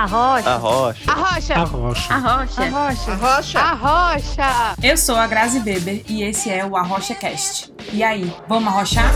Arrocha. Arrocha. Arrocha. Arrocha. Arrocha. Arrocha. Arrocha. Arrocha. Eu sou a Grazi Beber e esse é o Arrocha Cast. E aí, vamos arrochar?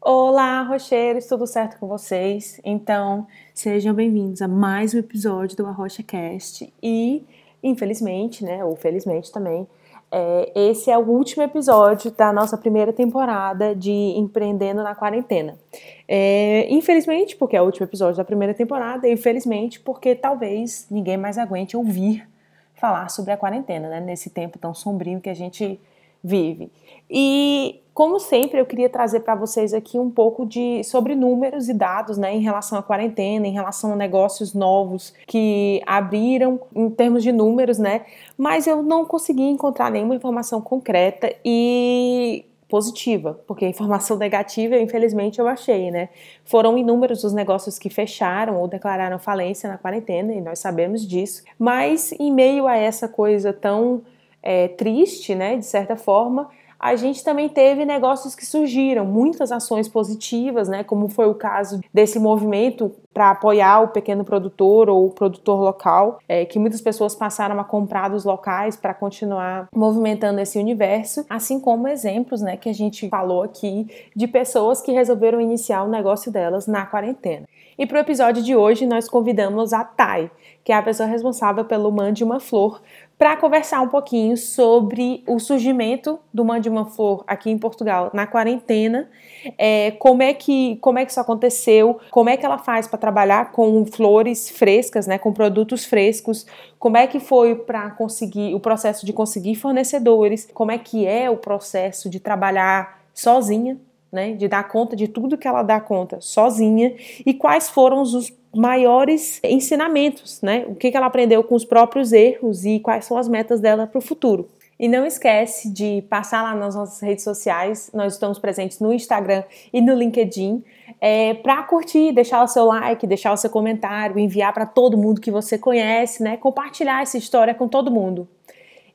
Olá, rocheiros, tudo certo com vocês? Então, sejam bem-vindos a mais um episódio do Arrocha Cast. E, infelizmente, né, ou felizmente também, é, esse é o último episódio da nossa primeira temporada de Empreendendo na Quarentena. É, infelizmente, porque é o último episódio da primeira temporada, e infelizmente, porque talvez ninguém mais aguente ouvir falar sobre a quarentena, né, nesse tempo tão sombrio que a gente vive. E como sempre, eu queria trazer para vocês aqui um pouco de sobre números e dados, né, em relação à quarentena, em relação a negócios novos que abriram em termos de números, né? Mas eu não consegui encontrar nenhuma informação concreta e positiva, porque informação negativa, infelizmente, eu achei, né? Foram inúmeros os negócios que fecharam ou declararam falência na quarentena, e nós sabemos disso. Mas em meio a essa coisa tão é, triste, né, de certa forma, a gente também teve negócios que surgiram, muitas ações positivas, né, como foi o caso desse movimento para apoiar o pequeno produtor ou o produtor local, é, que muitas pessoas passaram a comprar dos locais para continuar movimentando esse universo, assim como exemplos né, que a gente falou aqui de pessoas que resolveram iniciar o negócio delas na quarentena. E para o episódio de hoje, nós convidamos a Thay, que é a pessoa responsável pelo Mande uma Flor, para conversar um pouquinho sobre o surgimento do Mande uma Flor aqui em Portugal na quarentena, é, como, é que, como é que isso aconteceu, como é que ela faz para trabalhar com flores frescas, né, com produtos frescos, como é que foi para conseguir o processo de conseguir fornecedores, como é que é o processo de trabalhar sozinha né, de dar conta de tudo que ela dá conta sozinha e quais foram os maiores ensinamentos, né? O que, que ela aprendeu com os próprios erros e quais são as metas dela para o futuro. E não esquece de passar lá nas nossas redes sociais, nós estamos presentes no Instagram e no LinkedIn, é, para curtir, deixar o seu like, deixar o seu comentário, enviar para todo mundo que você conhece, né? Compartilhar essa história com todo mundo.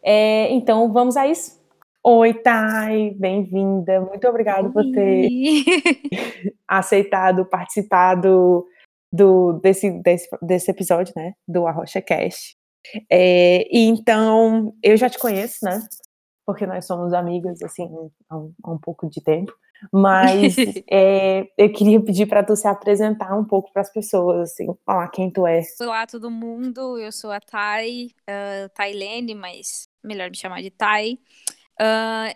É, então vamos a isso? Oi, Thay, bem-vinda. Muito obrigada por ter aceitado participar do, do, desse, desse, desse episódio, né, do Arrocha Cast. É, e então, eu já te conheço, né, porque nós somos amigas, assim, há um, há um pouco de tempo, mas é, eu queria pedir para tu se apresentar um pouco para as pessoas, assim, falar quem tu é. Olá, todo mundo, eu sou a Thay, uh, Tailene, mas melhor me chamar de Thay.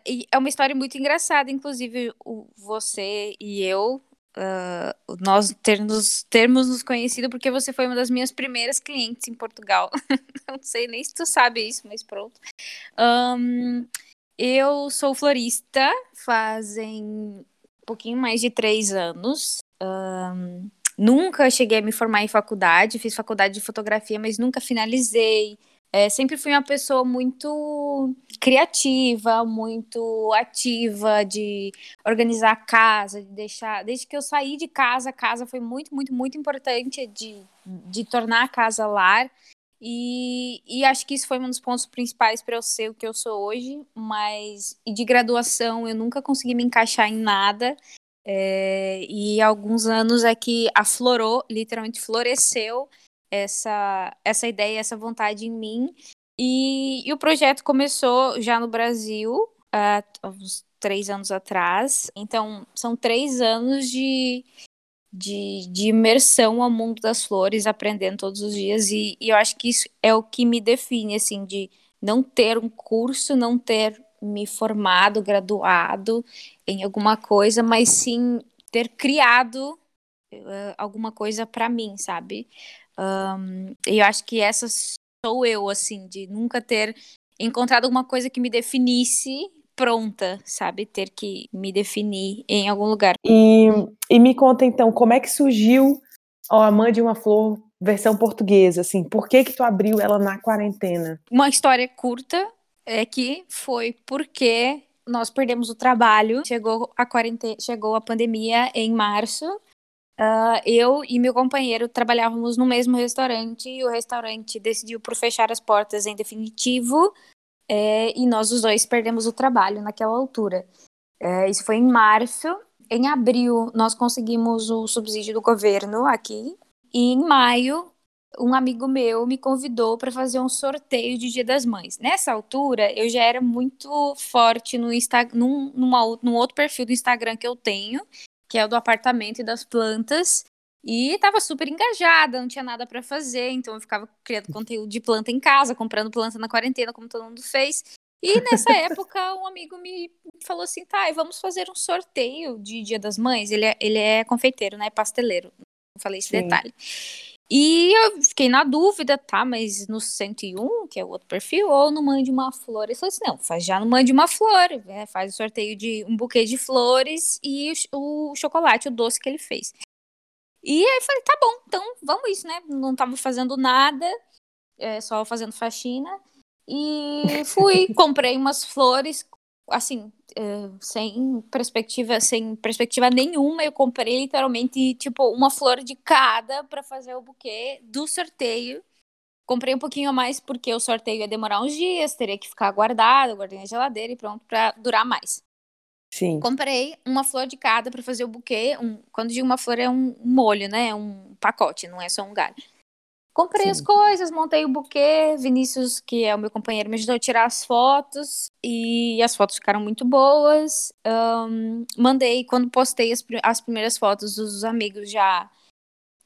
E é uma história muito engraçada, inclusive o, você e eu, uh, nós termos, termos nos conhecido porque você foi uma das minhas primeiras clientes em Portugal. Não sei nem se tu sabe isso, mas pronto. Um, eu sou florista fazem um pouquinho mais de três anos. Um, nunca cheguei a me formar em faculdade, fiz faculdade de fotografia, mas nunca finalizei. É, sempre fui uma pessoa muito criativa, muito ativa, de organizar a casa, de deixar. Desde que eu saí de casa, a casa foi muito, muito, muito importante de, de tornar a casa lar. E, e acho que isso foi um dos pontos principais para eu ser o que eu sou hoje. Mas de graduação eu nunca consegui me encaixar em nada. É, e alguns anos é que aflorou, literalmente floresceu essa, essa ideia, essa vontade em mim. E, e o projeto começou já no Brasil, há uns três anos atrás. Então, são três anos de, de, de, imersão ao mundo das flores, aprendendo todos os dias. E, e, eu acho que isso é o que me define, assim, de não ter um curso, não ter me formado, graduado em alguma coisa, mas sim ter criado uh, alguma coisa para mim, sabe? Um, e eu acho que essa sou eu, assim, de nunca ter encontrado alguma coisa que me definisse pronta, sabe? Ter que me definir em algum lugar. E, e me conta então, como é que surgiu ó, a Mãe de uma Flor versão portuguesa, assim? Por que que tu abriu ela na quarentena? Uma história curta é que foi porque nós perdemos o trabalho, chegou a quarentena, chegou a pandemia em março Uh, eu e meu companheiro trabalhávamos no mesmo restaurante e o restaurante decidiu por fechar as portas em definitivo é, e nós os dois perdemos o trabalho naquela altura. É, isso foi em março em abril nós conseguimos o subsídio do governo aqui e em maio um amigo meu me convidou para fazer um sorteio de Dia das Mães. Nessa altura, eu já era muito forte no Instagram, num, numa, num outro perfil do Instagram que eu tenho, que é o do apartamento e das plantas. E tava super engajada, não tinha nada para fazer, então eu ficava criando conteúdo de planta em casa, comprando planta na quarentena, como todo mundo fez. E nessa época, um amigo me falou assim: tá, vamos fazer um sorteio de Dia das Mães. Ele é, ele é confeiteiro, né? Pasteleiro. Não falei esse Sim. detalhe. E eu fiquei na dúvida, tá, mas no 101, que é o outro perfil, ou no Mande uma Flor? Ele falou assim, não, faz já no Mande uma Flor, né, faz o sorteio de um buquê de flores e o, o chocolate, o doce que ele fez. E aí eu falei, tá bom, então vamos isso, né? Não tava fazendo nada, é, só fazendo faxina. E fui, comprei umas flores, assim, uh, sem perspectiva, sem perspectiva nenhuma, eu comprei literalmente, tipo, uma flor de cada para fazer o buquê do sorteio. Comprei um pouquinho a mais porque o sorteio ia demorar uns dias, teria que ficar guardado, guardei na geladeira e pronto para durar mais. Sim. Comprei uma flor de cada para fazer o buquê. Um, quando digo uma flor é um molho, né? Um pacote, não é só um galho. Comprei Sim. as coisas, montei o buquê. Vinícius, que é o meu companheiro, me ajudou a tirar as fotos. E as fotos ficaram muito boas. Um, mandei, quando postei as, as primeiras fotos, os amigos já.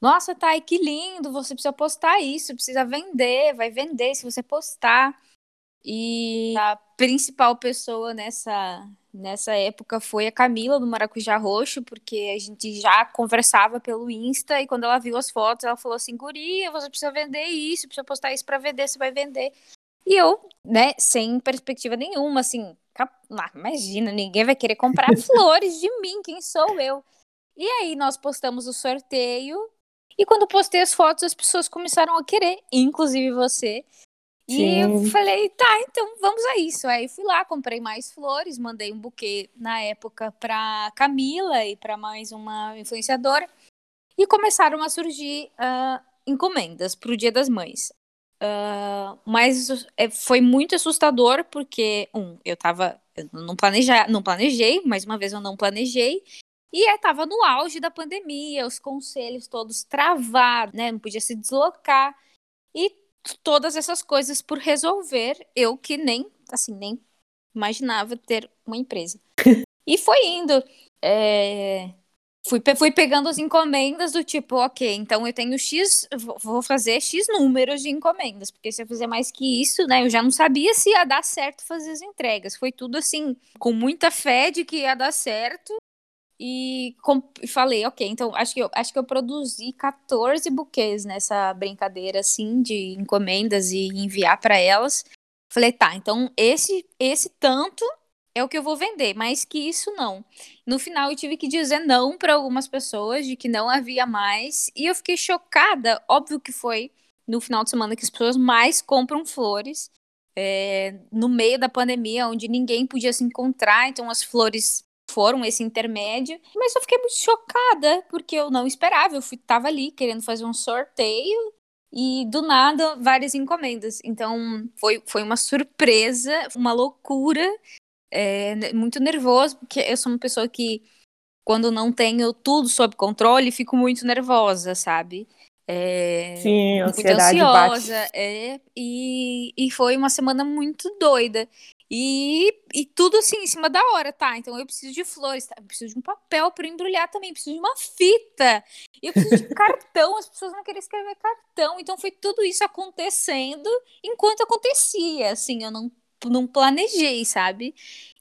Nossa, Thay, que lindo! Você precisa postar isso, precisa vender, vai vender se você postar. E a principal pessoa nessa, nessa época foi a Camila do Maracujá Roxo, porque a gente já conversava pelo Insta e quando ela viu as fotos, ela falou assim: Guria, você precisa vender isso, precisa postar isso para vender, você vai vender. E eu, né, sem perspectiva nenhuma, assim, ah, imagina, ninguém vai querer comprar flores de mim, quem sou eu? E aí nós postamos o sorteio. E quando postei as fotos, as pessoas começaram a querer, inclusive você. Sim. E eu falei, tá, então vamos a isso. Aí fui lá, comprei mais flores, mandei um buquê na época para Camila e para mais uma influenciadora. E começaram a surgir uh, encomendas para o Dia das Mães. Uh, mas é, foi muito assustador porque, um, eu tava. Eu não, planeja, não planejei, mais uma vez eu não planejei. E estava no auge da pandemia, os conselhos todos travados, né? Não podia se deslocar. E todas essas coisas por resolver, eu que nem, assim, nem imaginava ter uma empresa. e foi indo. É... Fui, fui pegando as encomendas do tipo, ok, então eu tenho X, vou fazer X números de encomendas, porque se eu fizer mais que isso, né, eu já não sabia se ia dar certo fazer as entregas. Foi tudo assim, com muita fé de que ia dar certo, e, falei, ok, então acho que, eu, acho que eu produzi 14 buquês nessa brincadeira, assim, de encomendas e enviar para elas. Falei, tá, então esse, esse tanto é o que eu vou vender, mais que isso não. No final eu tive que dizer não para algumas pessoas, de que não havia mais, e eu fiquei chocada, óbvio que foi no final de semana que as pessoas mais compram flores. É, no meio da pandemia, onde ninguém podia se encontrar, então as flores foram esse intermédio. Mas eu fiquei muito chocada, porque eu não esperava. Eu fui, tava ali querendo fazer um sorteio e do nada várias encomendas. Então foi, foi uma surpresa, uma loucura, é, muito nervoso, porque eu sou uma pessoa que, quando não tenho tudo sob controle, fico muito nervosa, sabe? É, Sim, ansiedade muito ansiosa. É, e, e foi uma semana muito doida. E, e tudo assim em cima da hora, tá? Então eu preciso de flores, tá? eu preciso de um papel para embrulhar também, preciso de uma fita, eu preciso de cartão, as pessoas não querem escrever cartão. Então foi tudo isso acontecendo enquanto acontecia, assim, eu não, não planejei, sabe?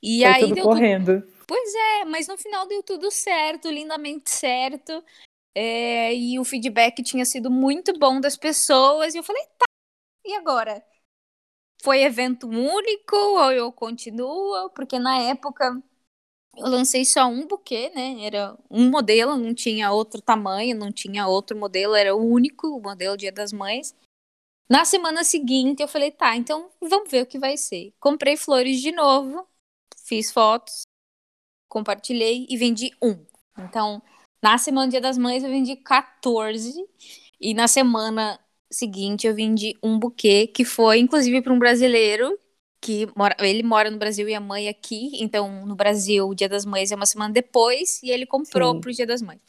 E foi aí tudo deu correndo. Tudo... Pois é, mas no final deu tudo certo, lindamente certo. É, e o feedback tinha sido muito bom das pessoas, e eu falei, tá, e agora? Foi evento único ou eu continuo? Porque na época eu lancei só um buquê, né? Era um modelo, não tinha outro tamanho, não tinha outro modelo, era o único, o modelo Dia das Mães. Na semana seguinte eu falei, tá, então vamos ver o que vai ser. Comprei flores de novo, fiz fotos, compartilhei e vendi um. Então, na semana Dia das Mães eu vendi 14 e na semana seguinte eu vendi um buquê que foi inclusive para um brasileiro que mora, ele mora no Brasil e a mãe aqui, então no Brasil o Dia das Mães é uma semana depois e ele comprou Sim. pro Dia das Mães.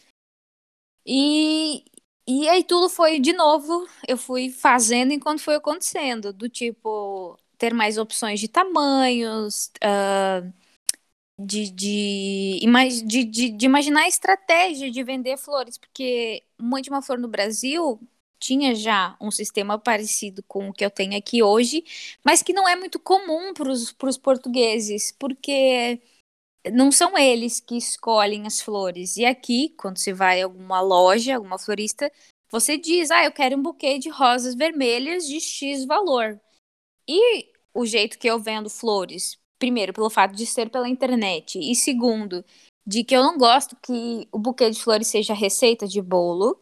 E, e aí tudo foi de novo, eu fui fazendo enquanto foi acontecendo, do tipo ter mais opções de tamanhos, uh, de, de, de, de, de imaginar a estratégia de vender flores, porque Mãe de uma Flor no Brasil tinha já um sistema parecido com o que eu tenho aqui hoje, mas que não é muito comum para os portugueses, porque não são eles que escolhem as flores. E aqui, quando você vai a alguma loja, alguma florista, você diz: Ah, eu quero um buquê de rosas vermelhas de X valor. E o jeito que eu vendo flores, primeiro, pelo fato de ser pela internet, e segundo, de que eu não gosto que o buquê de flores seja receita de bolo.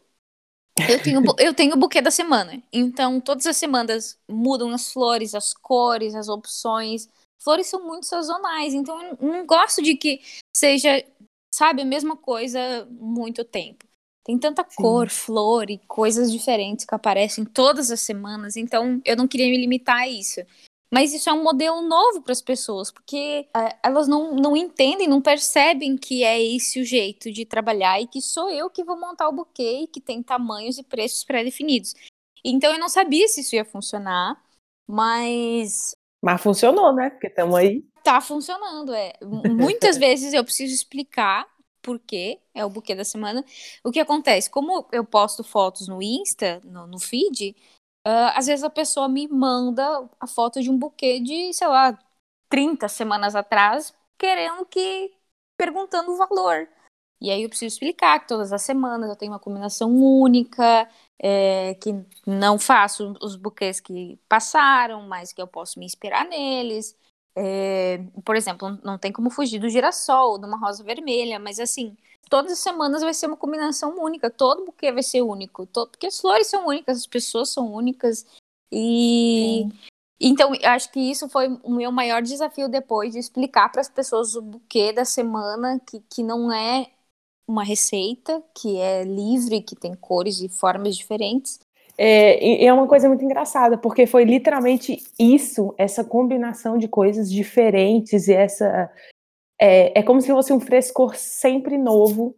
Eu tenho, eu tenho o buquê da semana. Então, todas as semanas mudam as flores, as cores, as opções. Flores são muito sazonais. Então, eu não gosto de que seja, sabe, a mesma coisa muito tempo. Tem tanta Sim. cor, flor e coisas diferentes que aparecem todas as semanas. Então, eu não queria me limitar a isso. Mas isso é um modelo novo para as pessoas, porque uh, elas não, não entendem, não percebem que é esse o jeito de trabalhar e que sou eu que vou montar o buquê que tem tamanhos e preços pré-definidos. Então eu não sabia se isso ia funcionar, mas. Mas funcionou, né? Porque estamos aí. Tá funcionando, é. Muitas vezes eu preciso explicar por quê, é o buquê da semana. O que acontece? Como eu posto fotos no Insta, no, no feed, Uh, às vezes a pessoa me manda a foto de um buquê de, sei lá, 30 semanas atrás, querendo que. perguntando o valor. E aí eu preciso explicar que todas as semanas eu tenho uma combinação única, é, que não faço os buquês que passaram, mas que eu posso me inspirar neles. É, por exemplo, não tem como fugir do girassol, de uma rosa vermelha, mas assim, todas as semanas vai ser uma combinação única, todo buquê vai ser único, todo, porque as flores são únicas, as pessoas são únicas. E Sim. então acho que isso foi o meu maior desafio depois de explicar para as pessoas o buquê da semana, que, que não é uma receita, que é livre, que tem cores e formas diferentes. É, é uma coisa muito engraçada, porque foi literalmente isso, essa combinação de coisas diferentes e essa é, é como se fosse um frescor sempre novo,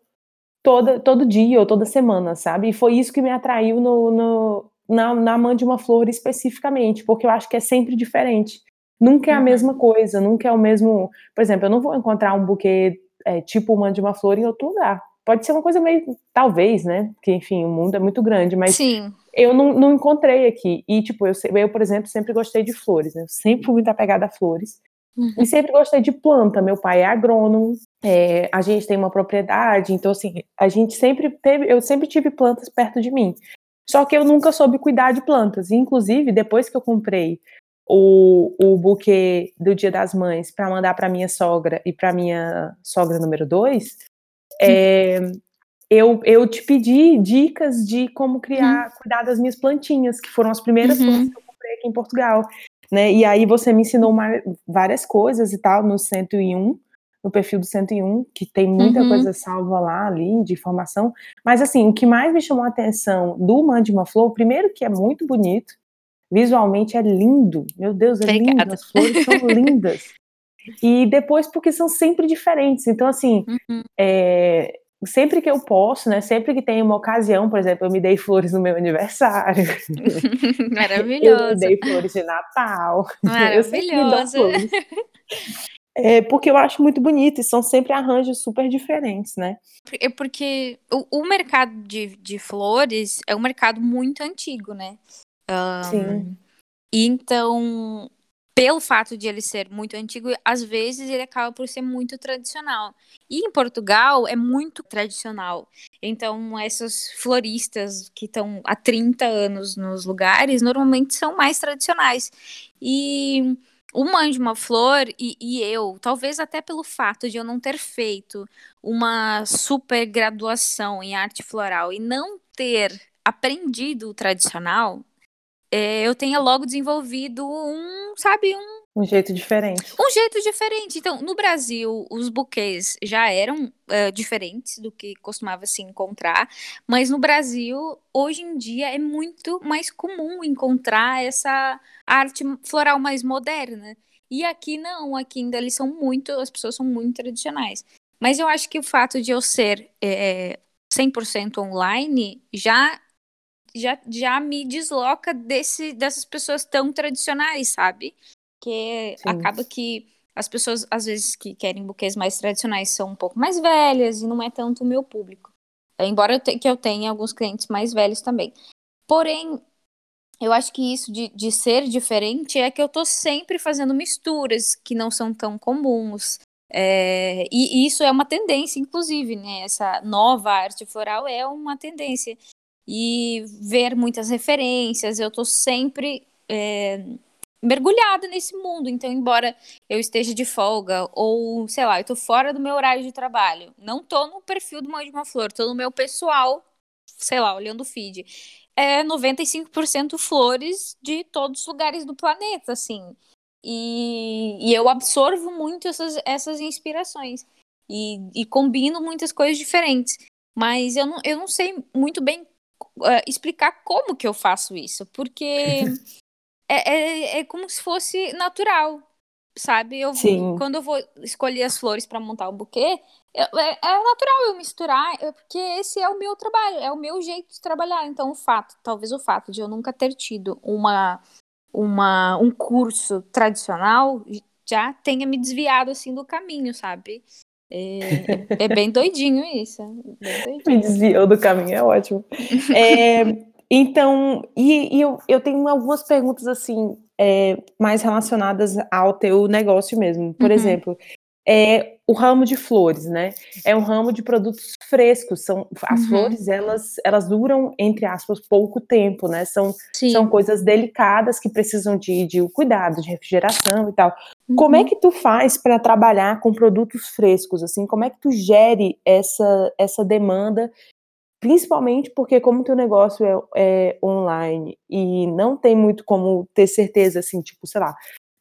toda, todo dia ou toda semana, sabe? E foi isso que me atraiu no, no na, na de uma flor especificamente, porque eu acho que é sempre diferente. Nunca é a uhum. mesma coisa, nunca é o mesmo. Por exemplo, eu não vou encontrar um buquê é, tipo uma de uma flor em outro lugar. Pode ser uma coisa meio. Talvez, né? Porque, enfim, o mundo é muito grande, mas Sim. eu não, não encontrei aqui. E, tipo, eu, eu, por exemplo, sempre gostei de flores, né? Eu sempre fui muito apegada a flores. Uhum. E sempre gostei de planta. Meu pai é agrônomo, é, a gente tem uma propriedade, então assim, a gente sempre teve, eu sempre tive plantas perto de mim. Só que eu nunca soube cuidar de plantas. Inclusive, depois que eu comprei o, o buquê do Dia das Mães para mandar para minha sogra e para minha sogra número dois, é, eu, eu te pedi dicas de como criar, uhum. cuidar das minhas plantinhas, que foram as primeiras uhum. plantas que eu comprei aqui em Portugal né? E aí você me ensinou uma, várias coisas e tal no 101, no perfil do 101, que tem muita uhum. coisa salva lá ali de informação. Mas assim, o que mais me chamou a atenção do Mande uma Flor, primeiro que é muito bonito, visualmente é lindo. Meu Deus, é Obrigada. lindo, as flores são lindas. E depois porque são sempre diferentes. Então assim, uhum. é, sempre que eu posso, né? Sempre que tem uma ocasião, por exemplo, eu me dei flores no meu aniversário. Maravilhoso. Eu me dei flores de Natal. Maravilhoso. É porque eu acho muito bonito e são sempre arranjos super diferentes, né? É porque o, o mercado de, de flores é um mercado muito antigo, né? Um, Sim. Então, pelo fato de ele ser muito antigo, às vezes ele acaba por ser muito tradicional. E em Portugal é muito tradicional. Então, essas floristas que estão há 30 anos nos lugares, normalmente são mais tradicionais. E o Mãe de uma Flor e, e, eu, talvez até pelo fato de eu não ter feito uma super graduação em arte floral e não ter aprendido o tradicional, é, eu tenha logo desenvolvido um, sabe, um. Um jeito diferente. Um jeito diferente. Então, no Brasil, os buquês já eram uh, diferentes do que costumava se encontrar, mas no Brasil, hoje em dia, é muito mais comum encontrar essa arte floral mais moderna. E aqui não, aqui ainda eles são muito, as pessoas são muito tradicionais. Mas eu acho que o fato de eu ser é, 100% online já, já, já me desloca desse, dessas pessoas tão tradicionais, sabe? Que Sim. acaba que as pessoas, às vezes, que querem buquês mais tradicionais são um pouco mais velhas e não é tanto o meu público. Embora eu, te, que eu tenha alguns clientes mais velhos também. Porém, eu acho que isso de, de ser diferente é que eu tô sempre fazendo misturas que não são tão comuns. É, e, e, isso é uma tendência, inclusive, né? Essa nova arte floral é uma tendência. E ver muitas referências, eu tô sempre é, mergulhada nesse mundo. Então, embora eu esteja de folga, ou sei lá, eu tô fora do meu horário de trabalho, não tô no perfil do Mãe de uma Flor, tô no meu pessoal, sei lá, olhando o feed é 95% flores de todos os lugares do planeta, assim. E, e eu absorvo muito essas, essas inspirações. E, e, combino muitas coisas diferentes. Mas eu não, eu não sei muito bem uh, explicar como que eu faço isso. Porque é, é, é como se fosse natural sabe? Eu Sim. quando eu vou escolher as flores para montar o buquê, é, é, é, natural eu misturar, porque esse é o meu trabalho, é o meu jeito de trabalhar. Então, o fato, talvez o fato de eu nunca ter tido uma, uma um curso tradicional já tenha me desviado assim do caminho, sabe? É, é, é bem doidinho isso. Bem doidinho. Me desviou do caminho, é ótimo. É, então, e, e, eu, eu tenho algumas perguntas assim, é, mais relacionadas ao teu negócio mesmo. Por uhum. exemplo, é o ramo de flores, né? É um ramo de produtos frescos. São as uhum. flores, elas elas duram entre aspas pouco tempo, né? São são coisas delicadas que precisam de, de cuidado, de refrigeração e tal. Uhum. Como é uhum. que tu faz para trabalhar com produtos frescos assim? Como é que tu gere essa essa demanda Principalmente porque como teu negócio é, é, online e não tem muito como ter certeza, assim, tipo, sei lá,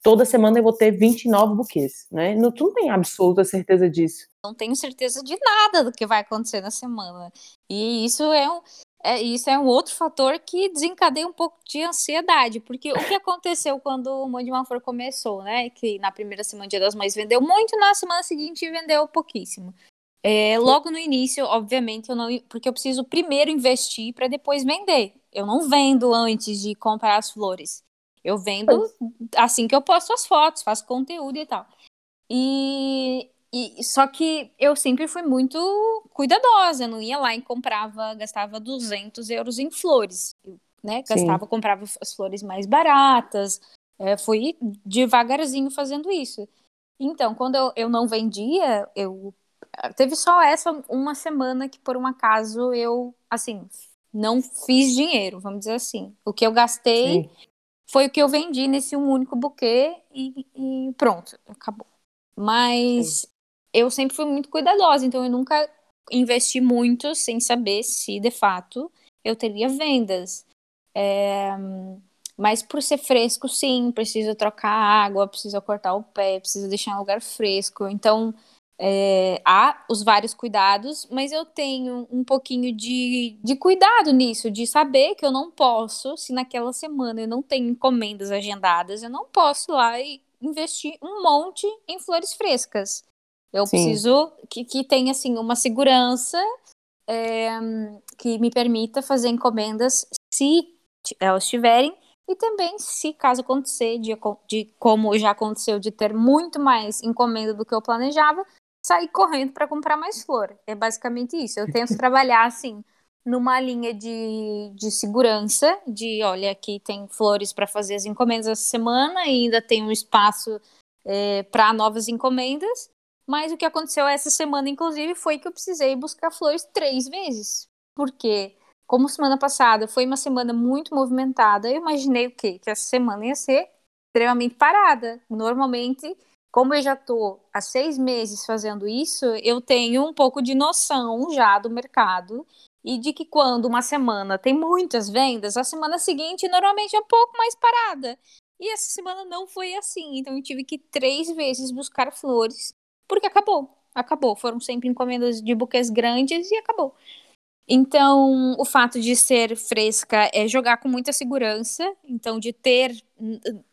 toda semana eu vou ter 29 buquês, né? Não, tu não tem absoluta certeza disso. Não tenho certeza de nada do que vai acontecer na semana. E isso é um, é, isso é um outro fator que desencadeia um pouco de ansiedade, porque o que aconteceu quando o Mãe de uma Flor começou, né? Que na primeira semana Dia das Mães vendeu muito, na semana seguinte vendeu pouquíssimo. É, logo no início, obviamente, eu não, porque eu preciso primeiro investir para depois vender. Eu não vendo antes de comprar as flores. Eu vendo assim que eu posto as fotos, faço conteúdo e tal. E, e só que eu sempre fui muito cuidadosa. Eu não ia lá e comprava, gastava 200 euros em flores, né? Gastava, Sim. comprava as flores mais baratas. É, fui devagarzinho fazendo isso. Então, quando eu, eu não vendia, eu Teve só essa uma semana que, por um acaso, eu, assim, não fiz dinheiro, vamos dizer assim. O que eu gastei Sim. Foi o que eu vendi nesse um único buquê e, e pronto, acabou. Mas Sim. eu sempre fui muito cuidadosa, então eu nunca investi muito sem saber se, de fato, eu teria vendas. É... Mas por ser fresco, sim, precisa trocar água, precisa cortar o pé, precisa deixar um lugar fresco. Então, é, há os vários cuidados, mas eu tenho um pouquinho de, de cuidado nisso, de saber que eu não posso, se naquela semana eu não tenho encomendas agendadas, eu não posso ir lá e investir um monte em flores frescas. Eu Sim. preciso que, que tenha assim uma segurança é, que me permita fazer encomendas se elas tiverem e também se caso acontecer de, de como já aconteceu de ter muito mais encomenda do que eu planejava, sair correndo para comprar mais flor. É basicamente isso. Eu tento trabalhar assim numa linha de, de segurança, de olha, aqui tem flores para fazer as encomendas essa semana e ainda tem um espaço é, para novas encomendas. Mas o que aconteceu essa semana, inclusive, foi que eu precisei buscar flores três vezes. Porque, como semana passada foi uma semana muito movimentada, eu imaginei o quê? Que essa semana ia ser extremamente parada. Normalmente como eu já estou há seis meses fazendo isso, eu tenho um pouco de noção já do mercado e de que quando uma semana tem muitas vendas, a semana seguinte normalmente é um pouco mais parada. E essa semana não foi assim, então eu tive que três vezes buscar flores, porque acabou, acabou. Foram sempre encomendas de buquês grandes e acabou. Então, o fato de ser fresca é jogar com muita segurança, então de ter,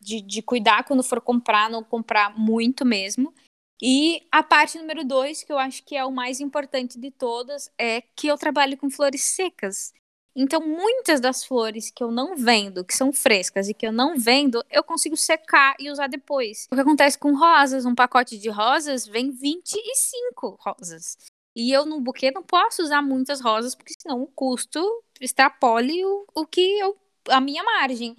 de, de cuidar quando for comprar, não comprar muito mesmo. E a parte número dois, que eu acho que é o mais importante de todas, é que eu trabalho com flores secas. Então, muitas das flores que eu não vendo, que são frescas e que eu não vendo, eu consigo secar e usar depois. O que acontece com rosas? Um pacote de rosas vem 25 rosas. E eu no buquê não posso usar muitas rosas, porque senão o custo extrapole o, o que eu, a minha margem.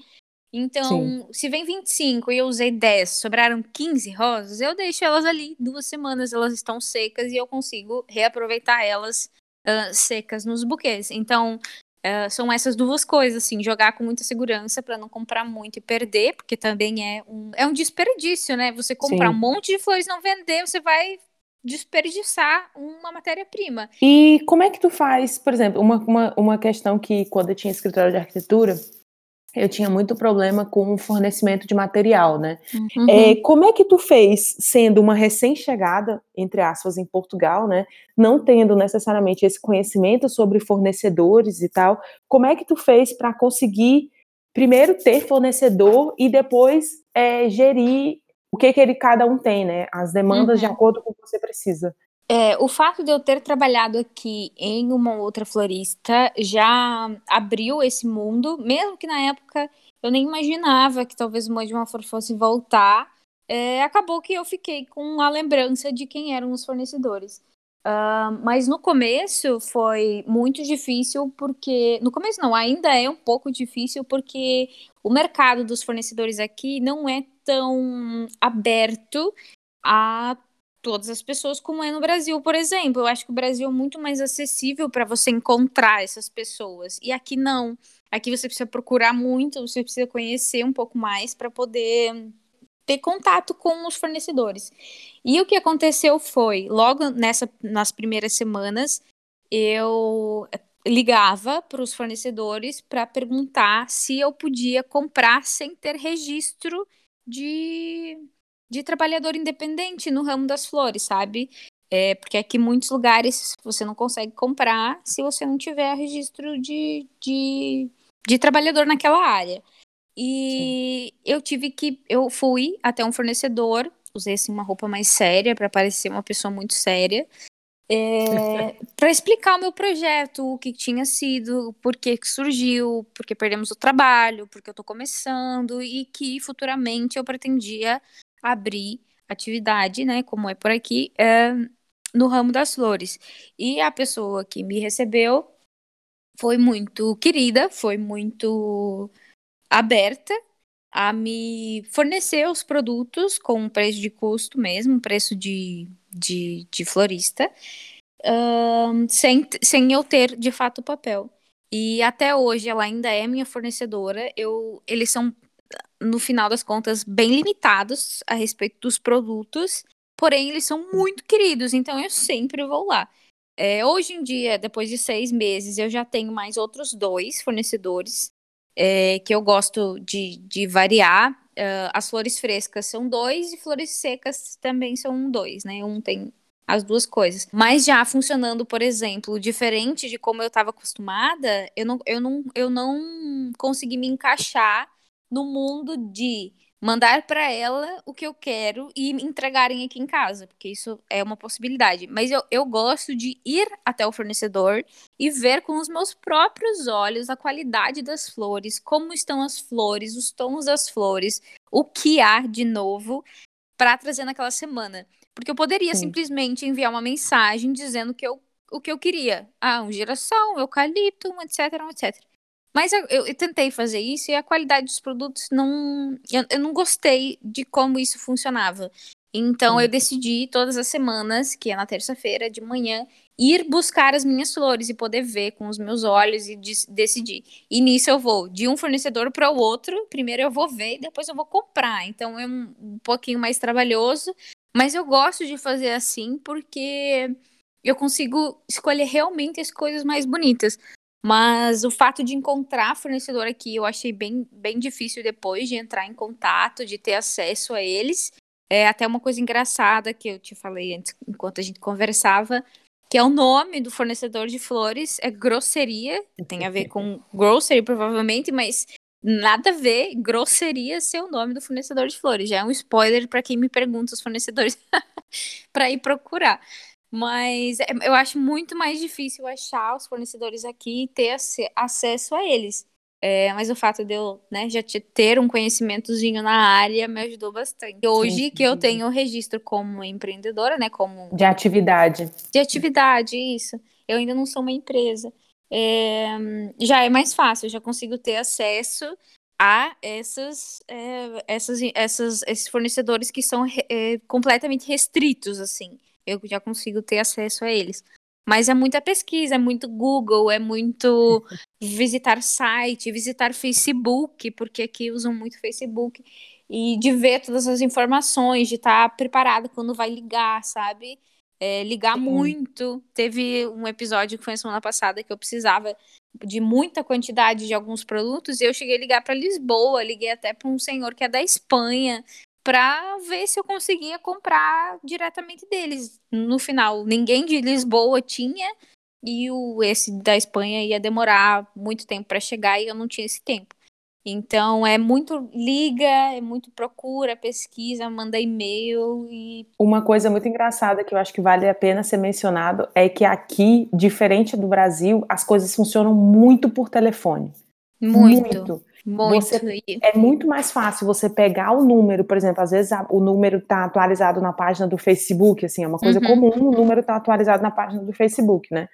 Então, Sim. se vem 25 e eu usei 10, sobraram 15 rosas, eu deixo elas ali duas semanas, elas estão secas e eu consigo reaproveitar elas uh, secas nos buquês. Então, uh, são essas duas coisas, assim, jogar com muita segurança para não comprar muito e perder, porque também é um, é um desperdício, né? Você comprar Sim. um monte de flores e não vender, você vai desperdiçar uma matéria-prima. E como é que tu faz, por exemplo, uma, uma, uma questão que quando eu tinha escritório de arquitetura, eu tinha muito problema com o fornecimento de material, né? Uhum. É, como é que tu fez, sendo uma recém-chegada, entre aspas, em Portugal, né? Não tendo necessariamente esse conhecimento sobre fornecedores e tal, como é que tu fez para conseguir, primeiro, ter fornecedor e depois é, gerir o que, que ele cada um tem, né? As demandas uhum. de acordo com o que você precisa. É, o fato de eu ter trabalhado aqui em uma outra florista já abriu esse mundo, mesmo que na época eu nem imaginava que talvez uma de uma flor fosse voltar. É, acabou que eu fiquei com a lembrança de quem eram os fornecedores. Uh, mas no começo foi muito difícil, porque. No começo não, ainda é um pouco difícil, porque o mercado dos fornecedores aqui não é tão aberto a todas as pessoas como é no Brasil, por exemplo. Eu acho que o Brasil é muito mais acessível para você encontrar essas pessoas. E aqui não. Aqui você precisa procurar muito, você precisa conhecer um pouco mais para poder ter contato com os fornecedores. E o que aconteceu foi, logo nessa, nas primeiras semanas, eu ligava para os fornecedores para perguntar se eu podia comprar sem ter registro de, de trabalhador independente no ramo das flores, sabe? É, porque aqui em muitos lugares você não consegue comprar se você não tiver registro de, de, de trabalhador naquela área. E Sim. eu tive que. Eu fui até um fornecedor, usei assim, uma roupa mais séria para parecer uma pessoa muito séria. É, para explicar o meu projeto, o que tinha sido, por que surgiu, porque perdemos o trabalho, porque eu estou começando e que futuramente eu pretendia abrir atividade, né, como é por aqui, é, no ramo das flores. E a pessoa que me recebeu foi muito querida, foi muito aberta a me fornecer os produtos com um preço de custo mesmo, preço de, de, de florista, um, sem, sem eu ter de fato o papel. E até hoje ela ainda é minha fornecedora. Eu, eles são, no final das contas, bem limitados a respeito dos produtos, porém eles são muito queridos, então eu sempre vou lá. É, hoje em dia, depois de seis meses, eu já tenho mais outros dois fornecedores é, que eu gosto de, de variar. Uh, as flores frescas são dois e flores secas também são dois, né? Um tem as duas coisas. Mas já funcionando, por exemplo, diferente de como eu estava acostumada, eu não, eu, não, eu não consegui me encaixar no mundo de mandar para ela o que eu quero e entregarem aqui em casa, porque isso é uma possibilidade. Mas eu, eu gosto de ir até o fornecedor e ver com os meus próprios olhos a qualidade das flores, como estão as flores, os tons das flores, o que há de novo para trazer naquela semana. Porque eu poderia Sim. simplesmente enviar uma mensagem dizendo que eu, o que eu queria. Ah, um girassol, um eucalipto, etc, um etc. Mas eu, eu, eu, tentei fazer isso e a qualidade dos produtos não. Eu, eu não gostei de como isso funcionava. Então eu decidi todas as semanas, que é na terça-feira de manhã, ir buscar as minhas flores e poder ver com os meus olhos e decidir. E nisso eu vou de um fornecedor para o outro. Primeiro eu vou ver e depois eu vou comprar. Então é um, um pouquinho mais trabalhoso, mas eu gosto de fazer assim porque eu consigo escolher realmente as coisas mais bonitas. Mas o fato de encontrar fornecedor aqui eu achei bem, bem difícil depois de entrar em contato, de ter acesso a eles. É até uma coisa engraçada que eu te falei antes, enquanto a gente conversava. que é o nome do fornecedor de flores, é grosseria, tem a ver com grocery provavelmente, mas nada a ver, grosseria ser o nome do fornecedor de flores. Já é um spoiler para quem me pergunta os fornecedores para ir procurar. Mas é, eu acho muito mais difícil achar os fornecedores aqui e ter acesso a eles. É, mas o fato de eu né, já ter um conhecimentozinho na área me ajudou bastante. Hoje sim, que eu tenho o registro como empreendedora, né? Como de atividade. De atividade, isso. Eu ainda não sou uma empresa. É, já é mais fácil, eu já consigo ter acesso a essas, é, essas, essas, esses fornecedores que são é, completamente restritos, assim. Eu já consigo ter acesso a eles. Mas é muita pesquisa, é muito Google, é muito visitar site, visitar Facebook, porque aqui usam muito Facebook, e de ver todas as informações, de estar preparado quando vai ligar, sabe? É, ligar Sim. muito. Teve um episódio que foi na semana passada que eu precisava de muita quantidade de alguns produtos e eu cheguei a ligar para Lisboa, liguei até para um senhor que é da Espanha para ver se eu conseguia comprar diretamente deles. No final, ninguém de Lisboa tinha e o esse da Espanha ia demorar muito tempo para chegar e eu não tinha esse tempo. Então é muito liga, é muito procura, pesquisa, manda e-mail e uma coisa muito engraçada que eu acho que vale a pena ser mencionado é que aqui, diferente do Brasil, as coisas funcionam muito por telefone. Muito. muito. Muito. Você, é muito mais fácil você pegar o número, por exemplo, às vezes a, o número está atualizado na página do Facebook, assim, é uma coisa uhum. comum, o número está atualizado na página do Facebook, né?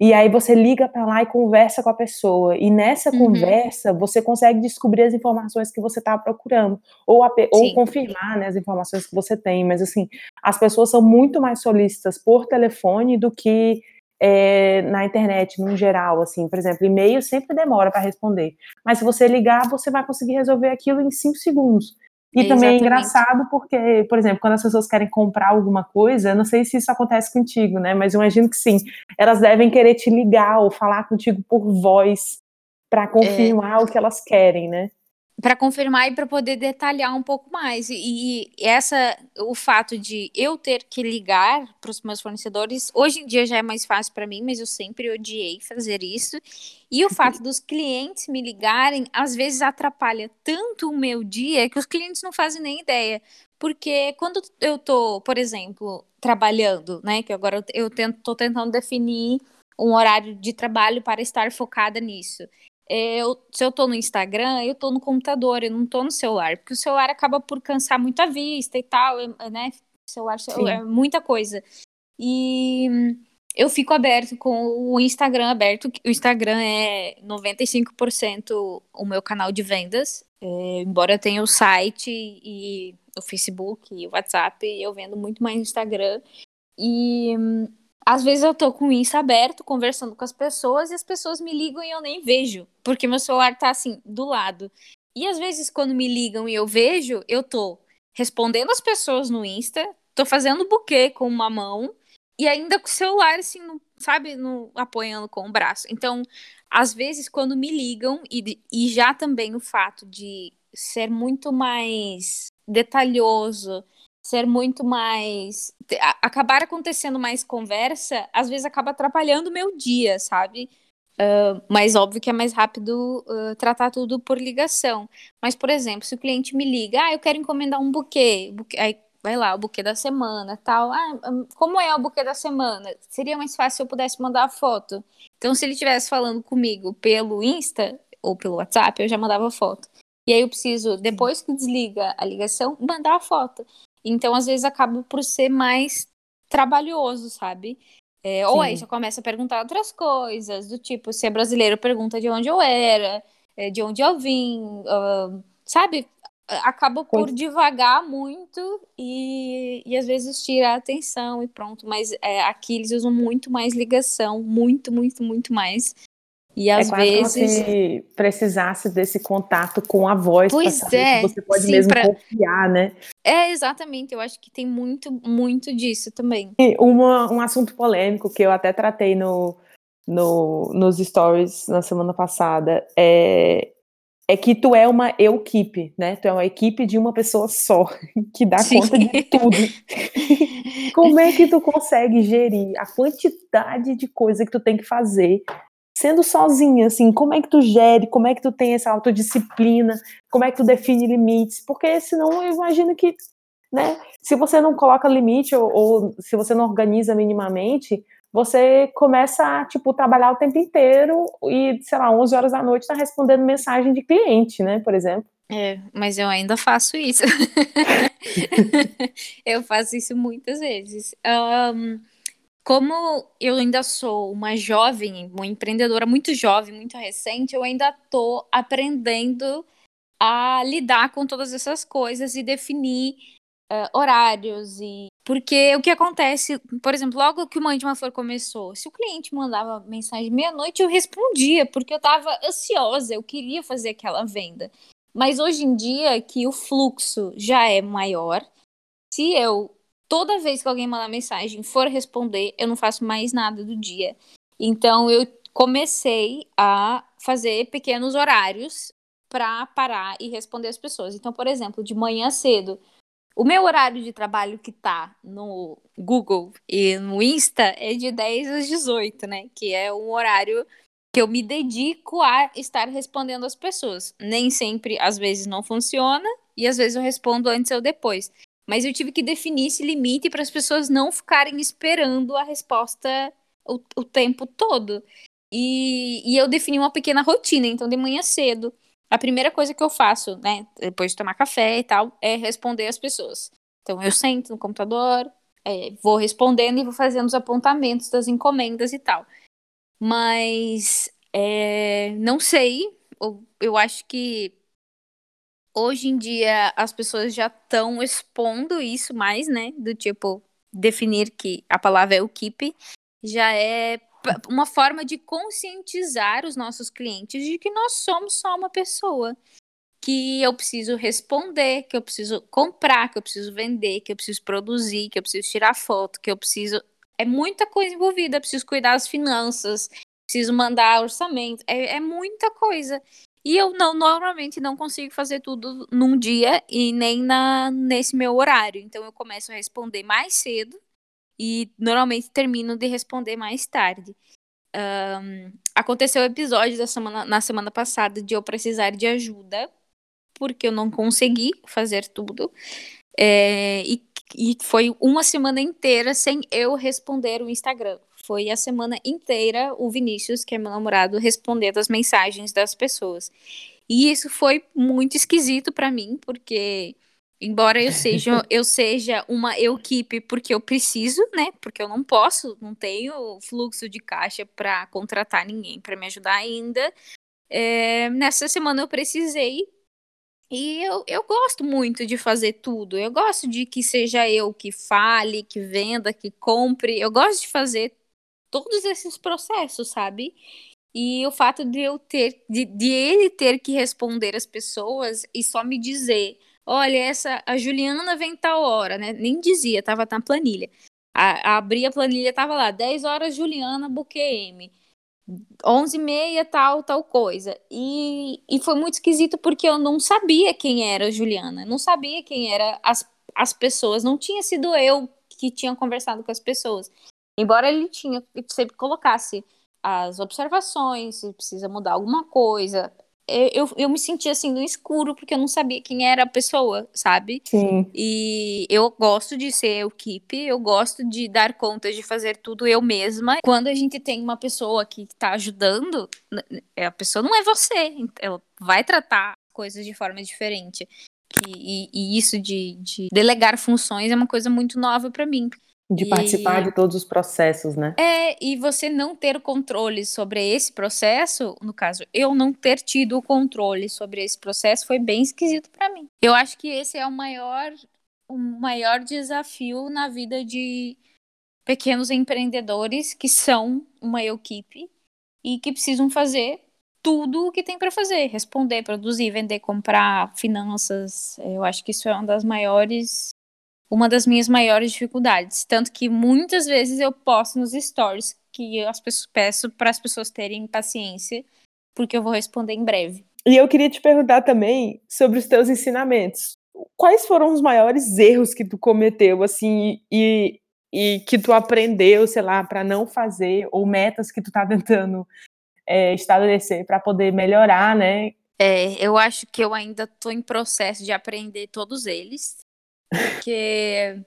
E aí você liga para lá e conversa com a pessoa. E nessa uhum. conversa você consegue descobrir as informações que você está procurando ou, a, ou confirmar né, as informações que você tem. Mas assim, as pessoas são muito mais solícitas por telefone do que é, na internet, no geral, assim, por exemplo, e-mail sempre demora para responder, mas se você ligar, você vai conseguir resolver aquilo em cinco segundos. E também é engraçado porque, por exemplo, quando as pessoas querem comprar alguma coisa, eu não sei se isso acontece contigo, né? Mas eu imagino que sim. Elas devem querer te ligar ou falar contigo por voz para confirmar é... o que elas querem, né? Para confirmar e para poder detalhar um pouco mais. E, e, essa, o fato de eu ter que ligar para os meus fornecedores, hoje em dia já é mais fácil para mim, mas eu sempre odiei fazer isso. E o fato dos clientes me ligarem, às vezes atrapalha tanto o meu dia que os clientes não fazem nem ideia. Porque quando eu tô, por exemplo, trabalhando, né, que agora eu, tento, tô tentando definir um horário de trabalho para estar focada nisso eu, se eu tô no Instagram, eu tô no computador, eu não tô no celular, porque o celular acaba por cansar muito a vista e tal, né? O celular é muita coisa. E eu fico aberto com o Instagram aberto. O Instagram é 95% o meu canal de vendas. É, embora eu tenha o site e o Facebook e o WhatsApp, eu vendo muito mais no Instagram. E às vezes eu tô com o Insta aberto, conversando com as pessoas, e as pessoas me ligam e eu nem vejo, porque meu celular tá assim, do lado. E às vezes, quando me ligam e eu vejo, eu tô respondendo as pessoas no Insta, tô fazendo buquê com uma mão, e ainda com o celular, assim, no, sabe, no, apoiando com o braço. Então, às vezes, quando me ligam, e, e já também o fato de ser muito mais detalhoso, ser muito mais. acabar acontecendo mais conversa, às vezes acaba atrapalhando o meu dia, sabe? Uh, mas óbvio que é mais rápido uh, tratar tudo por ligação. Mas, por exemplo, se o cliente me liga, ah, eu quero encomendar um buquê, buquê aí vai lá, o buquê da semana, tal. Ah, hum, como é o buquê da semana? Seria mais fácil se eu pudesse mandar a foto. Então, se ele estivesse falando comigo pelo Insta ou pelo WhatsApp, eu já mandava a foto. E aí eu preciso, depois que desliga a ligação, mandar a foto. Então, às vezes, acaba por ser mais trabalhoso, sabe? É, ou aí já começa a perguntar outras coisas, do tipo, se é brasileiro, pergunta de onde eu era, é, de onde eu vim, uh, sabe? Acaba por devagar muito e, e às vezes tira a atenção e pronto. Mas é, aqui eles usam muito mais ligação, muito, muito, muito mais. E é às é vezes. Como se precisasse desse contato com a voz. Pois é. você pode sim, mesmo pra... confiar, né? É, exatamente. Eu acho que tem muito, muito disso também. E uma, um assunto polêmico que eu até tratei no, no, nos stories na semana passada é, é que tu é uma equipe, né? Tu é uma equipe de uma pessoa só, que dá Sim. conta de tudo. Como é que tu consegue gerir a quantidade de coisa que tu tem que fazer sendo sozinha, assim, como é que tu gere, como é que tu tem essa autodisciplina, como é que tu define limites, porque senão eu imagino que, né, se você não coloca limite ou, ou se você não organiza minimamente, você começa a, tipo, trabalhar o tempo inteiro e, sei lá, 11 horas da noite tá respondendo mensagem de cliente, né, por exemplo. É, mas eu ainda faço isso. eu faço isso muitas vezes. Um, como eu ainda sou uma jovem, uma empreendedora muito jovem, muito recente, eu ainda tô aprendendo a lidar com todas essas coisas e definir uh, horários e porque o que acontece, por exemplo, logo que o Mãe Flor começou, se o cliente mandava mensagem meia-noite, eu respondia, porque eu estava ansiosa, eu queria fazer aquela venda. Mas hoje em dia, que o fluxo já é maior, se eu, toda vez que alguém mandar mensagem, for responder, eu não faço mais nada do dia. Então, eu comecei a fazer pequenos horários para parar e responder as pessoas. Então, por exemplo, de manhã cedo, o meu horário de trabalho que tá no Google e no Insta é de 10 às 18, né? Que é um horário que eu me dedico a estar respondendo as pessoas. Nem sempre, às vezes não funciona e às vezes eu respondo antes ou depois. Mas eu tive que definir esse limite para as pessoas não ficarem esperando a resposta o, o tempo todo. E, e eu defini uma pequena rotina. Então, de manhã cedo, a primeira coisa que eu faço, né, depois de tomar café e tal, é responder as pessoas. Então eu sento no computador, é, vou respondendo e vou fazendo os apontamentos das encomendas e tal. Mas é, não sei, eu, eu acho que hoje em dia as pessoas já estão expondo isso mais, né? Do tipo, definir que a palavra é o keep já é uma forma de conscientizar os nossos clientes de que nós somos só uma pessoa. Que eu preciso responder, que eu preciso comprar, que eu preciso vender, que eu preciso produzir, que eu preciso tirar foto, que eu preciso. É muita coisa envolvida, preciso cuidar das finanças, preciso mandar orçamento, é, é muita coisa. E eu não normalmente não consigo fazer tudo num dia e nem na, nesse meu horário. Então eu começo a responder mais cedo e normalmente termino de responder mais tarde. Um, aconteceu o episódio da semana, na semana passada de eu precisar de ajuda, porque eu não consegui fazer tudo. É, e, e foi uma semana inteira sem eu responder o Instagram. Foi a semana inteira o Vinícius, que é meu namorado, respondendo as mensagens das pessoas. E isso foi muito esquisito para mim, porque Embora eu seja, eu seja uma equipe porque eu preciso, né? Porque eu não posso, não tenho fluxo de caixa para contratar ninguém para me ajudar ainda. É, nessa semana eu precisei e eu, eu gosto muito de fazer tudo. Eu gosto de que seja eu que fale, que venda, que compre. Eu gosto de fazer todos esses processos, sabe? E o fato de eu ter, de, de ele ter que responder as pessoas e só me dizer olha, essa a Juliana vem tal hora, né? Nem dizia, tava na planilha. A, abri a planilha, tava lá, 10 horas Juliana BuqueM. 11 e meia, tal, tal coisa. E, e foi muito esquisito porque eu não sabia quem era a Juliana, não sabia quem eram as, as pessoas, não tinha sido eu que tinha conversado com as pessoas. Embora ele tinha sempre colocasse as observações, se precisa mudar alguma coisa, eu, eu me sentia assim no escuro, porque eu não sabia quem era a pessoa, sabe? Sim. E eu gosto de ser equipe, eu gosto de dar conta de fazer tudo eu mesma. Quando a gente tem uma pessoa que tá ajudando, a pessoa não é você, ela vai tratar coisas de forma diferente. E, e, isso de, de, delegar funções é uma coisa muito nova para mim. De participar de todos os processos, né? É, e você não ter controle sobre esse processo, no caso, eu não ter tido o controle sobre esse processo foi bem esquisito para mim. Eu acho que esse é o maior, o maior desafio na vida de pequenos empreendedores que são uma equipe e que precisam fazer tudo o que tem para fazer, responder, produzir, vender, comprar, finanças. Eu acho que isso é uma das maiores uma das minhas maiores dificuldades. Tanto que muitas vezes eu posto nos stories que eu peço para as pessoas terem paciência, porque eu vou responder em breve. e eu queria te perguntar também sobre os teus ensinamentos. Quais foram os maiores erros que tu cometeu, assim, e, e que tu aprendeu, sei lá, para não fazer, ou metas que tu tá tentando é, estabelecer para poder melhorar, né? É, eu acho que eu ainda estou em processo de aprender todos eles, porque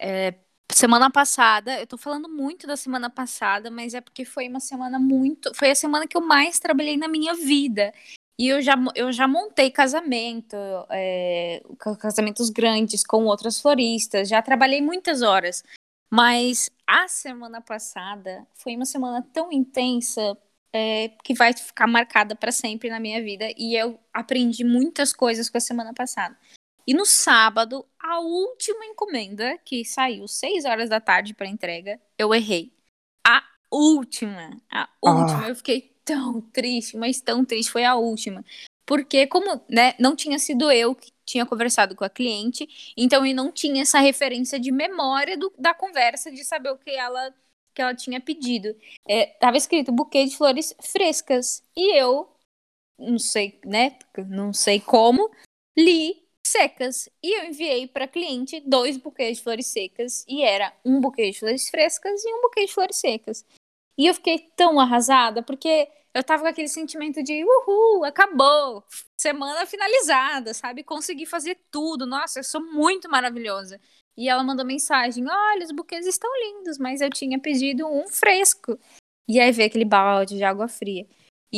é, semana passada, eu tô falando muito da semana passada, mas é porque foi uma semana muito, foi a semana que eu mais trabalhei na minha vida. E eu já, eu já montei casamento, é, casamentos grandes com outras floristas, já trabalhei muitas horas. Mas a semana passada foi uma semana tão intensa é, que vai ficar marcada para sempre na minha vida. E eu aprendi muitas coisas com a semana passada. E no sábado, a última encomenda, que saiu 6 horas da tarde para entrega, eu errei. A última. A última. Ah. Eu fiquei tão triste, mas tão triste. Foi a última. Porque, como né, não tinha sido eu que tinha conversado com a cliente, então eu não tinha essa referência de memória do, da conversa, de saber o que ela, que ela tinha pedido. É, tava escrito buquê de flores frescas. E eu, não sei, né? Não sei como, li secas. E eu enviei para cliente dois buquês de flores secas. E era um buquê de flores frescas e um buquê de flores secas. E eu fiquei tão arrasada, porque eu tava com aquele sentimento de uhul, acabou, semana finalizada, sabe? Consegui fazer tudo, nossa, eu sou muito maravilhosa. E ela mandou mensagem: olha, os buquês estão lindos, mas eu tinha pedido um fresco. E aí veio aquele balde de água fria.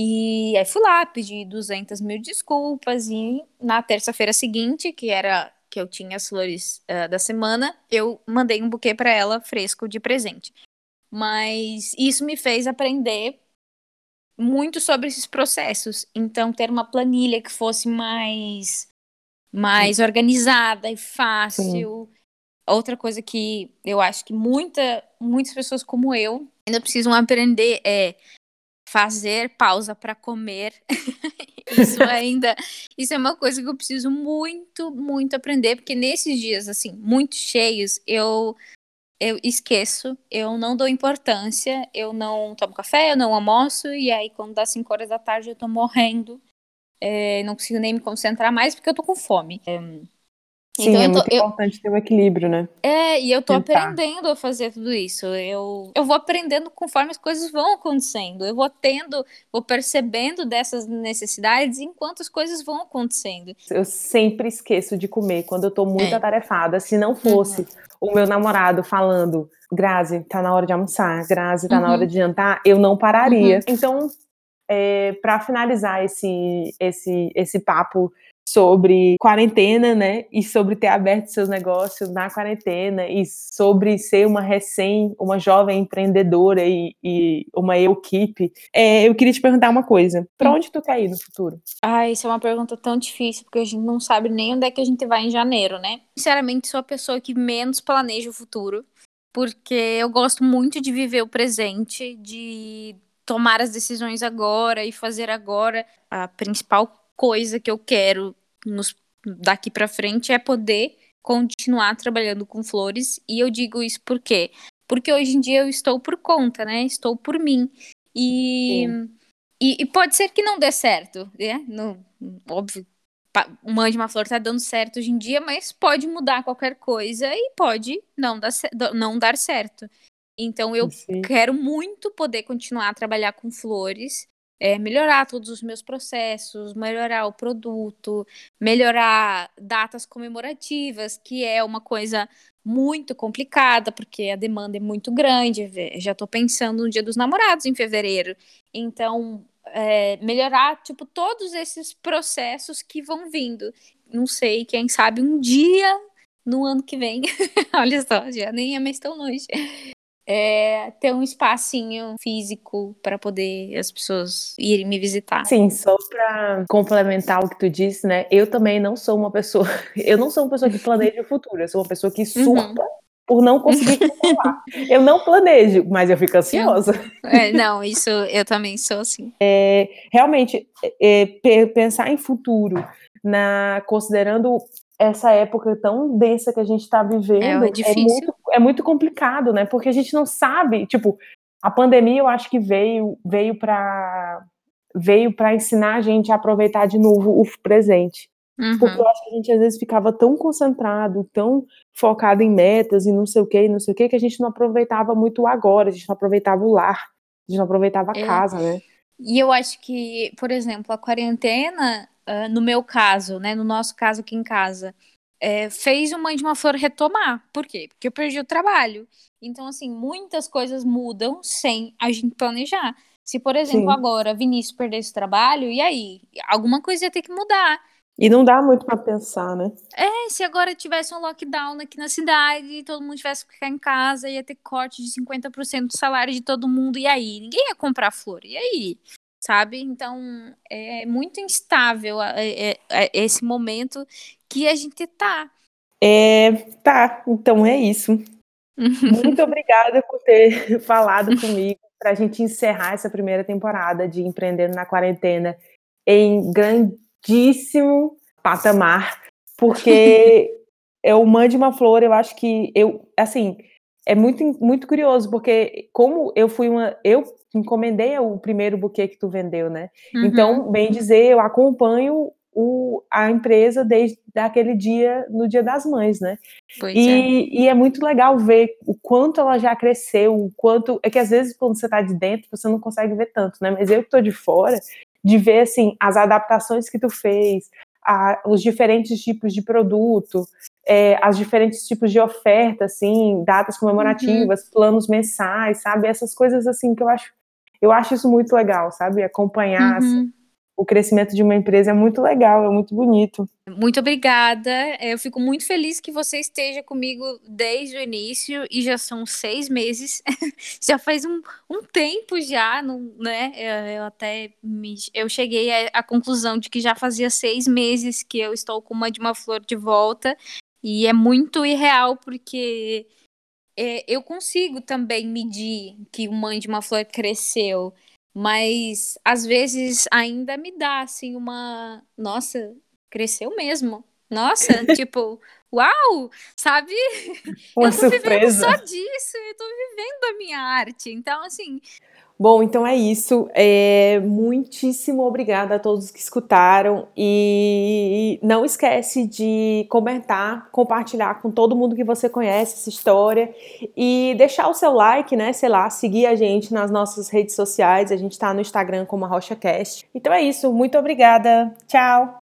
E aí fui lá, pedi 200 mil desculpas e na terça-feira seguinte, que era que eu tinha as flores uh, da semana, eu mandei um buquê para ela fresco de presente. Mas isso me fez aprender muito sobre esses processos. Então, ter uma planilha que fosse mais, mais organizada e fácil. Sim. Outra coisa que eu acho que muita, muitas pessoas como eu ainda precisam aprender é fazer pausa para comer. isso ainda, isso é uma coisa que eu preciso muito, muito aprender, porque nesses dias assim, muito cheios, eu eu esqueço, eu não dou importância, eu não tomo café, eu não almoço, e aí quando dá 5 horas da tarde eu tô morrendo, é, não consigo nem me concentrar mais porque eu tô com fome. É, Sim, então, é muito tô, importante eu, ter um equilíbrio, né? É, e eu tô Tentar. aprendendo a fazer tudo isso. Eu, eu vou aprendendo conforme as coisas vão acontecendo. Eu vou tendo, vou percebendo dessas necessidades enquanto as coisas vão acontecendo. Eu sempre esqueço de comer quando eu tô muito é. atarefada. Se não fosse uhum. o meu namorado falando, Grazi, tá na hora de almoçar, Grazi, tá uhum. na hora de jantar, eu não pararia. Uhum. Então, é, para finalizar esse, esse, esse papo sobre quarentena, né? E sobre ter aberto seus negócios na quarentena e sobre ser uma recém, uma jovem empreendedora e, e uma equipe. É, eu queria te perguntar uma coisa: para onde tu quer ir no futuro? Ah, isso é uma pergunta tão difícil porque a gente não sabe nem onde é que a gente vai em janeiro, né? Sinceramente, sou a pessoa que menos planeja o futuro, porque eu gosto muito de viver o presente, de tomar as decisões agora e fazer agora. A principal coisa que eu quero nos, daqui para frente é poder continuar trabalhando com flores. E eu digo isso por quê? Porque hoje em dia eu estou por conta, né? Estou por mim. E, e, e, pode ser que não dê certo, né? No, óbvio, uma de uma flor tá dando certo hoje em dia, mas pode mudar qualquer coisa e pode não dar, não dar certo. Então eu Sim. quero muito poder continuar a trabalhar com flores é, melhorar todos os meus processos, melhorar o produto, melhorar datas comemorativas, que é uma coisa muito complicada, porque a demanda é muito grande. Já estou pensando no Dia dos Namorados em fevereiro. Então, é, melhorar, tipo, todos esses processos que vão vindo. Não sei, quem sabe um dia no ano que vem. Olha só, já nem é mais tão longe é, ter um espacinho físico para poder as pessoas irem me visitar. Sim, só para complementar o que tu disse, né? Eu também não sou uma pessoa, eu não sou uma pessoa que planeja o futuro, eu sou uma pessoa que uhum. surta uhum. por não conseguir controlar. eu não planejo, mas eu fico ansiosa. É, não, isso eu também sou assim. É, realmente, é, pensar em futuro, na considerando essa época tão densa que a gente está vivendo é, é, muito, é muito complicado, né? Porque a gente não sabe, tipo, a pandemia eu acho que veio veio para veio para ensinar a gente a aproveitar de novo o presente. Uhum. Porque eu acho que a gente às vezes ficava tão concentrado, tão focado em metas e não sei o que, não sei o que, que a gente não aproveitava muito o agora, a gente não aproveitava o lar, a gente não aproveitava a é. casa, né? E eu acho que, por exemplo, a quarentena, uh, no meu caso, né, no nosso caso aqui em casa, é, fez o Mãe de uma Flor retomar. Por quê? Porque eu perdi o trabalho. Então, assim, muitas coisas mudam sem a gente planejar. Se, por exemplo, Sim. agora Vinícius perdesse o trabalho, e aí? Alguma coisa ia ter que mudar. E não dá muito para pensar, né? É, se agora tivesse um lockdown aqui na cidade e todo mundo tivesse que ficar em casa, ia ter corte de 50% do salário de todo mundo, e aí? Ninguém ia comprar flor, e aí? Sabe? Então, é muito instável é, é, é esse momento que a gente tá. É, tá, então é isso. Muito obrigada por ter falado comigo para a gente encerrar essa primeira temporada de Empreendendo na Quarentena em grandíssimo patamar, porque eu mande uma flor, eu acho que eu, assim, é muito, muito curioso, porque como eu fui uma, eu encomendei o primeiro buquê que tu vendeu, né? Uhum. Então, bem dizer, eu acompanho o, a empresa desde aquele dia, no Dia das Mães, né? Pois e, é. e é muito legal ver o quanto ela já cresceu, o quanto. É que às vezes, quando você está de dentro, você não consegue ver tanto, né? Mas eu que estou de fora, de ver assim, as adaptações que tu fez, a, os diferentes tipos de produto, é, as diferentes tipos de oferta, assim, datas comemorativas, uhum. planos mensais, sabe? Essas coisas assim que eu acho. Eu acho isso muito legal, sabe? Acompanhar uhum. assim, o crescimento de uma empresa é muito legal, é muito bonito. Muito obrigada. Eu fico muito feliz que você esteja comigo desde o início e já são seis meses. já faz um, um tempo já, não, né? Eu, eu até me, eu cheguei à, à, conclusão de que já fazia seis meses que eu estou com uma de uma flor de volta e é muito irreal porque é, eu consigo também medir que o mãe de uma flor cresceu. Mas às vezes ainda me dá assim uma, nossa, cresceu mesmo. Nossa, tipo, uau, sabe? Uma eu tô surpresa. vivendo só disso, eu tô vivendo a minha arte. Então, assim, Bom, então é isso. É, muitíssimo obrigada a todos que escutaram e não esquece de comentar, compartilhar com todo mundo que você conhece essa história e deixar o seu like, né? Sei lá, seguir a gente nas nossas redes sociais. A gente está no Instagram como a RochaCast. Então é isso. Muito obrigada. Tchau.